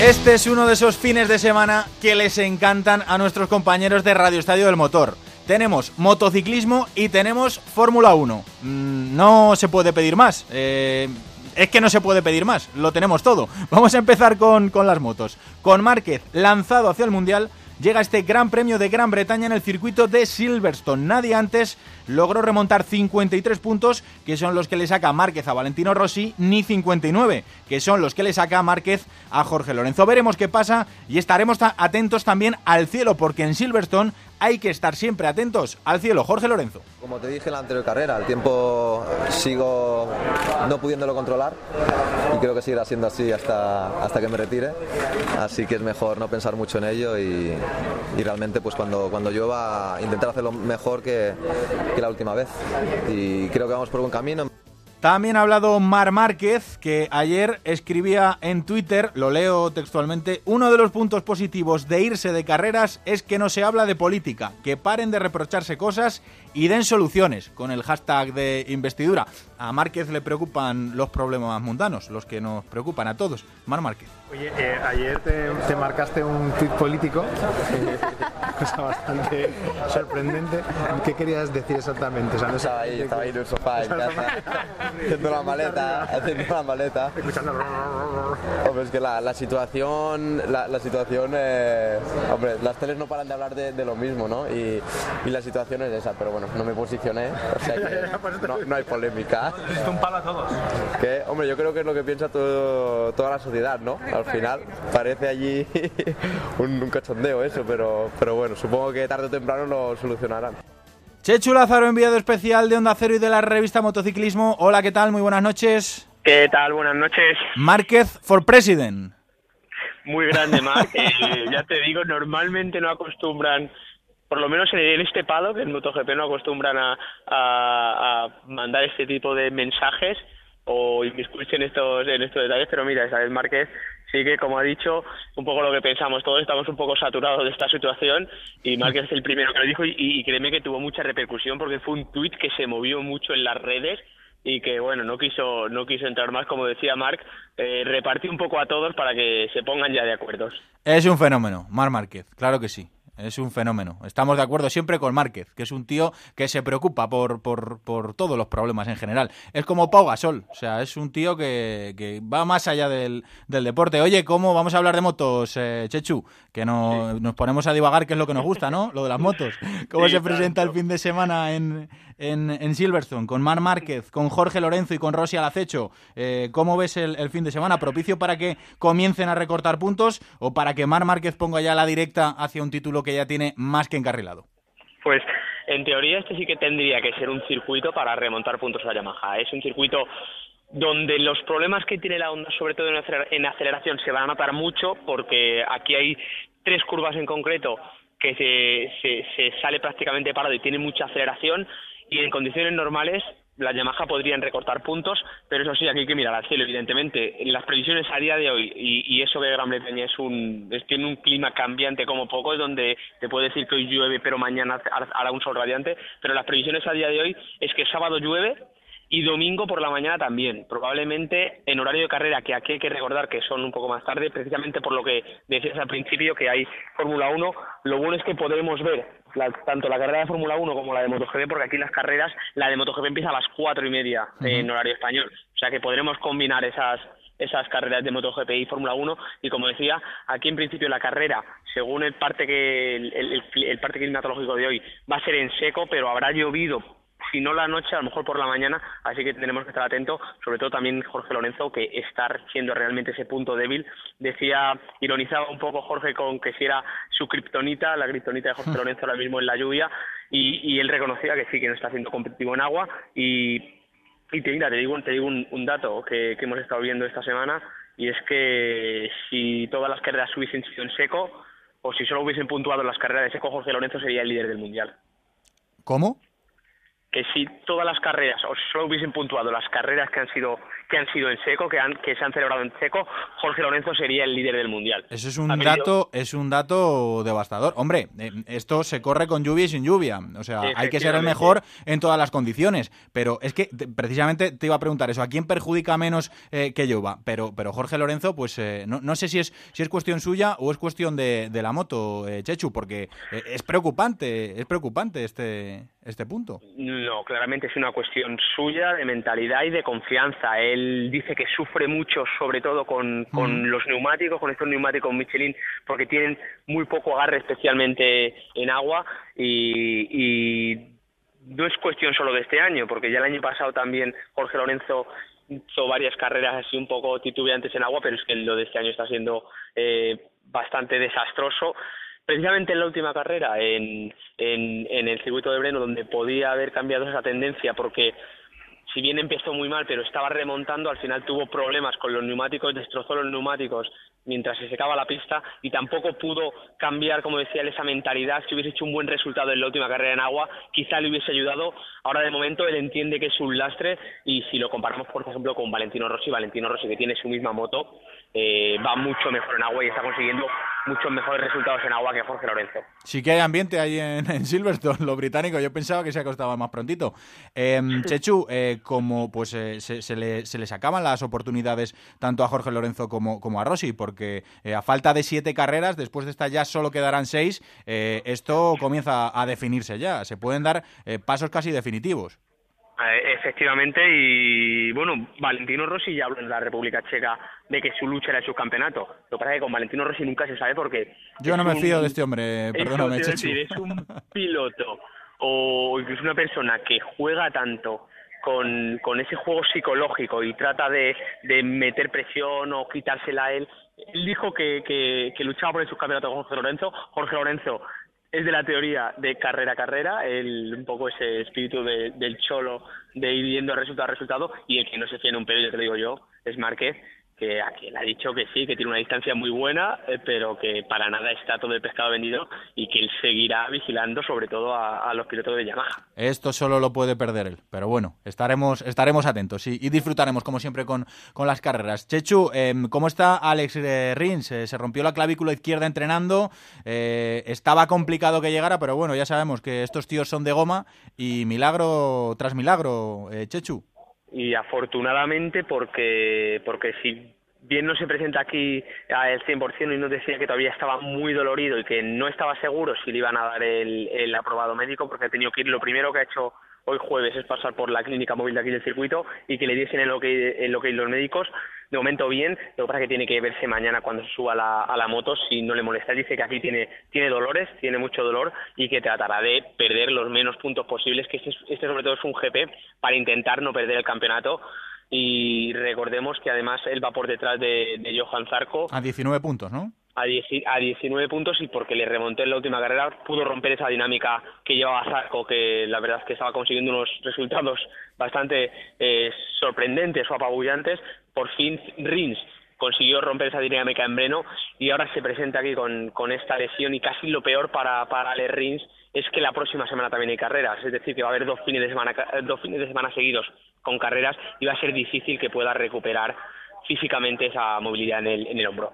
Este es uno de esos fines de semana que les encantan a nuestros compañeros de Radio Estadio del Motor. Tenemos motociclismo y tenemos Fórmula 1. Mm, no se puede pedir más. Eh, es que no se puede pedir más. Lo tenemos todo. Vamos a empezar con, con las motos. Con Márquez lanzado hacia el Mundial llega este Gran Premio de Gran Bretaña en el circuito de Silverstone. Nadie antes logró remontar 53 puntos, que son los que le saca Márquez a Valentino Rossi, ni 59, que son los que le saca Márquez a Jorge Lorenzo. Veremos qué pasa y estaremos atentos también al cielo, porque en Silverstone hay que estar siempre atentos al cielo. Jorge Lorenzo. Como te dije en la anterior carrera, el tiempo sigo no pudiéndolo controlar y creo que seguirá siendo así hasta, hasta que me retire. Así que es mejor no pensar mucho en ello y, y realmente pues cuando, cuando llueva intentar hacerlo mejor que, que la última vez. Y creo que vamos por buen camino. También ha hablado Mar Márquez, que ayer escribía en Twitter, lo leo textualmente, uno de los puntos positivos de irse de carreras es que no se habla de política, que paren de reprocharse cosas y den soluciones con el hashtag de investidura. A Márquez le preocupan los problemas mundanos, los que nos preocupan a todos. Mar Márquez. Oye, eh, ayer te, marcaste un tuit político, cosa bastante sorprendente. ¿Qué querías decir exactamente? O sea, no estaba, ahí, estaba ahí en el sofá en casa, haciendo la maleta, haciendo la maleta. Escuchando... Hombre, es que la, la situación, la, la situación, eh, hombre, las teles no paran de hablar de, de lo mismo, ¿no? Y, y, la situación es esa, pero bueno, no me posicioné, o sea que no, no hay polémica. Es un palo a todos. Que, hombre, yo creo que es lo que piensa todo, toda la sociedad, ¿no? al final parece allí un, un cachondeo eso, pero, pero bueno, supongo que tarde o temprano lo solucionarán. Chechu Lázaro, enviado especial de Onda Cero y de la revista Motociclismo. Hola, ¿qué tal? Muy buenas noches. ¿Qué tal? Buenas noches. Márquez for President. Muy grande, Marc. Eh, ya te digo, normalmente no acostumbran, por lo menos en este palo, que el MotoGP no acostumbran a, a, a mandar este tipo de mensajes o inmiscuirse en estos, en estos detalles, pero mira, Isabel Márquez sí que, como ha dicho, un poco lo que pensamos, todos estamos un poco saturados de esta situación y Márquez es el primero que lo dijo y, créeme que tuvo mucha repercusión porque fue un tuit que se movió mucho en las redes y que bueno no quiso no quiso entrar más como decía Marc eh, repartir un poco a todos para que se pongan ya de acuerdo. Es un fenómeno Mar Márquez claro que sí es un fenómeno. Estamos de acuerdo siempre con Márquez, que es un tío que se preocupa por, por, por todos los problemas en general. Es como Pau Gasol, o sea, es un tío que, que va más allá del, del, deporte. Oye, ¿cómo vamos a hablar de motos, eh, Chechu? Que no, nos ponemos a divagar, que es lo que nos gusta, ¿no? Lo de las motos. ¿Cómo Sí, se presenta claro. el fin de semana en, en, Silverstone? Con Mar Márquez, con Jorge Lorenzo y con Rossi al acecho. Eh, ¿Cómo ves el, fin de semana? ¿Propicio para que comiencen a recortar puntos o para que Mar Márquez ponga ya la directa hacia un título que ya tiene más que encarrilado? Pues en teoría este sí que tendría que ser un circuito para remontar puntos a Yamaha. Es un circuito donde los problemas que tiene la Honda, sobre todo en aceleración, se van a notar mucho porque aquí hay tres curvas en concreto que se, se, se sale prácticamente parado y tiene mucha aceleración y en condiciones normales la Yamaha podrían recortar puntos, pero eso sí, aquí hay que mirar al cielo, evidentemente. En las previsiones a día de hoy, y, y eso que Gran Bretaña es un, es- tiene un clima cambiante como poco, es donde te puede decir que hoy llueve, pero mañana har- hará un sol radiante, pero las previsiones a día de hoy es que sábado llueve y domingo por la mañana también, probablemente en horario de carrera, que aquí hay que recordar que son un poco más tarde, precisamente por lo que decías al principio, que hay Fórmula 1, lo bueno es que podremos ver la- tanto la carrera de Fórmula 1 como la de MotoGP, porque aquí las carreras, la de MotoGP empieza a las cuatro y media en horario español, o sea que podremos combinar esas esas carreras de MotoGP y Fórmula 1 y como decía aquí en principio la carrera según el parte que el, el- el parte climatológico de hoy va a ser en seco pero habrá llovido si no la noche, a lo mejor por la mañana, así que tenemos que estar atentos, sobre todo también Jorge Lorenzo, que está siendo realmente ese punto débil. Decía, ironizaba un poco Jorge con que si era su kriptonita, la kriptonita de Jorge Lorenzo ahora mismo en la lluvia, y, y él reconocía que sí, que no está siendo competitivo en agua, y, y te, mira, te digo, te digo un, un dato que, que hemos estado viendo esta semana, y es que si todas las carreras hubiesen sido en seco, o si solo hubiesen puntuado las carreras de seco, Jorge Lorenzo sería el líder del Mundial. ¿Cómo? Que si todas las carreras o solo hubiesen puntuado las carreras que han sido que han sido en seco, que han que se han celebrado en seco, Jorge Lorenzo sería el líder del mundial. Eso es un dato es un dato devastador. Hombre, eh, esto se corre con lluvia y sin lluvia, o sea, hay que ser el mejor en todas las condiciones, pero es que precisamente te iba a preguntar eso, ¿a quién perjudica menos eh, que llueva? Pero pero Jorge Lorenzo pues eh, no, no, sé si es si es cuestión suya o es cuestión de, de la moto, Chechu, porque es preocupante, es preocupante este este punto. No, claramente es una cuestión suya de mentalidad y de confianza. Él dice que sufre mucho, sobre todo con, con los neumáticos, con estos neumáticos Michelin, porque tienen muy poco agarre, especialmente en agua, y, y no es cuestión solo de este año, porque ya el año pasado también Jorge Lorenzo hizo varias carreras así un poco titubeantes en agua, pero es que lo de este año está siendo eh, bastante desastroso precisamente en la última carrera, en, en, el circuito de Breno, donde podía haber cambiado esa tendencia, porque si bien empezó muy mal, pero estaba remontando, al final tuvo problemas con los neumáticos, destrozó los neumáticos mientras se secaba la pista y tampoco pudo cambiar, como decía él, esa mentalidad. Si hubiese hecho un buen resultado en la última carrera en agua, quizá le hubiese ayudado. Ahora, de momento, él entiende que es un lastre y si lo comparamos, por ejemplo, con Valentino Rossi, Valentino Rossi, que tiene su misma moto, eh, va mucho mejor en agua y está consiguiendo muchos mejores resultados en agua que Jorge Lorenzo. Sí que hay ambiente ahí en, Silverstone, lo británico. Yo pensaba que se acostaba más prontito. Em, Chechu, eh, como pues eh, se, le, se les acaban las oportunidades tanto a Jorge Lorenzo como, como a Rossi, porque eh, a falta de siete carreras, después de esta ya solo quedarán seis, esto comienza a definirse ya. Se pueden dar pasos casi definitivos. Eh, efectivamente, y bueno, Valentino Rossi ya habló en la República Checa de que su lucha era el subcampeonato. Lo que pasa es que con Valentino Rossi nunca se sabe porque... Yo no me fío de este hombre, perdóname, es, decir, es un piloto o incluso una persona que juega tanto con, ese juego psicológico y trata de, meter presión o quitársela a él. Él dijo que, que, que luchaba por el subcampeonato con Jorge Lorenzo. Jorge Lorenzo es de la teoría de carrera a carrera, el, un poco ese espíritu de, del cholo de ir yendo resultado a resultado, y el que no se tiene un pelo, ya te lo digo yo, es Márquez, que a quien ha dicho que sí, que tiene una distancia muy buena, eh, pero que para nada está todo el pescado vendido y que él seguirá vigilando sobre todo a, los pilotos de Yamaha. Esto solo lo puede perder él, pero bueno, estaremos, estaremos atentos y, disfrutaremos como siempre con, con las carreras. Chechu, em, ¿cómo está Alex eh, Rins? Eh, se rompió la clavícula izquierda entrenando, estaba complicado que llegara, pero bueno, ya sabemos que estos tíos son de goma y milagro tras milagro, Chechu y afortunadamente porque porque si bien no se presenta aquí al 100% y nos decía que todavía estaba muy dolorido y que no estaba seguro si le iban a dar el, el aprobado médico porque ha tenido que ir lo primero que ha hecho hoy jueves es pasar por la clínica móvil de aquí del circuito y que le diesen el ok, el okay los médicos. De momento bien, lo que pasa es que tiene que verse mañana cuando se suba la, a la moto si no le molesta. Dice que aquí tiene, tiene dolores, tiene mucho dolor y que tratará de perder los menos puntos posibles, que este, este sobre todo es un GP para intentar no perder el campeonato y recordemos que además él va por detrás de, de Johan Zarco. A 19 puntos, ¿no? A, 19 puntos y porque le remonté en la última carrera pudo romper esa dinámica que llevaba Zarco, que la verdad es que estaba consiguiendo unos resultados bastante eh, sorprendentes o apabullantes. Por fin Rins consiguió romper esa dinámica en Breno y ahora se presenta aquí con, con esta lesión y casi lo peor para, para Ale Rins es que la próxima semana también hay carreras, es decir, que va a haber dos fines de semana, dos fines de semana seguidos con carreras y va a ser difícil que pueda recuperar físicamente esa movilidad en el, en el hombro.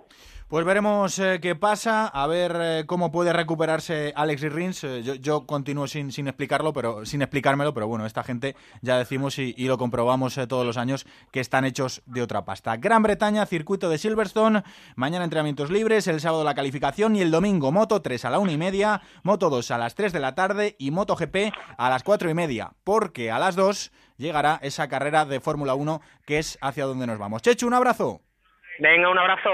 Pues veremos eh, qué pasa, a ver eh, cómo puede recuperarse Alex Rins. Eh, yo, continúo sin, sin, explicarlo, pero sin explicármelo, pero bueno, esta gente ya decimos y, lo comprobamos todos los años que están hechos de otra pasta. Gran Bretaña, circuito de Silverstone, mañana entrenamientos libres, el sábado la calificación y el domingo Moto 3 a la una y media, Moto 2 a las 3 de la tarde y Moto GP a las cuatro y media, porque a las 2 llegará esa carrera de Fórmula 1 que es hacia donde nos vamos. Chechu, un abrazo. Venga, un abrazo.